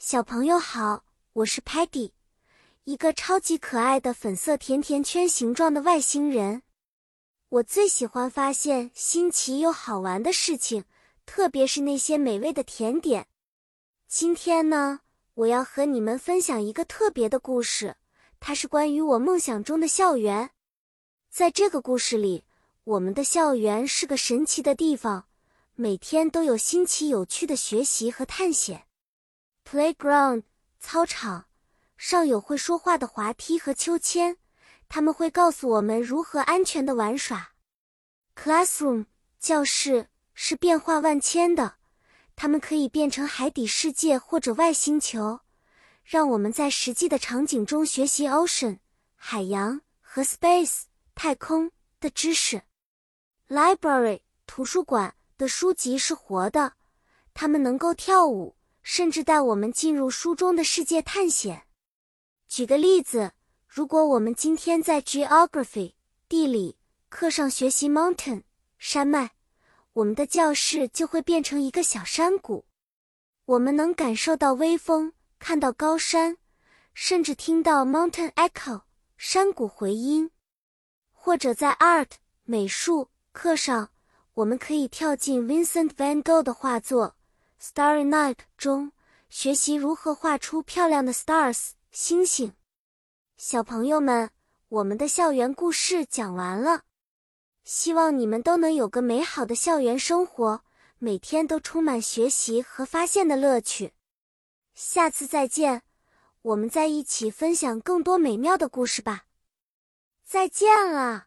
小朋友好，我是 Patty，一个超级可爱的粉色甜甜圈形状的外星人。我最喜欢发现新奇又好玩的事情，特别是那些美味的甜点。今天呢，我要和你们分享一个特别的故事，它是关于我梦想中的校园。在这个故事里，我们的校园是个神奇的地方，每天都有新奇有趣的学习和探险。Playground 操场上有会说话的滑梯和秋千，他们会告诉我们如何安全的玩耍。Classroom 教室是变化万千的，它们可以变成海底世界或者外星球，让我们在实际的场景中学习 ocean 海洋和 space 太空的知识。Library 图书馆的书籍是活的，它们能够跳舞。甚至带我们进入书中的世界探险。举个例子，如果我们今天在 Geography 地理课上学习 Mountain 山脉，我们的教室就会变成一个小山谷。我们能感受到微风，看到高山，甚至听到 Mountain Echo 山谷回音。或者在 Art 美术课上，我们可以跳进 Vincent Van Gogh 的画作。Starry Night 中学习如何画出漂亮的 stars 星星。小朋友们，我们的校园故事讲完了，希望你们都能有个美好的校园生活，每天都充满学习和发现的乐趣。下次再见，我们再一起分享更多美妙的故事吧。再见了。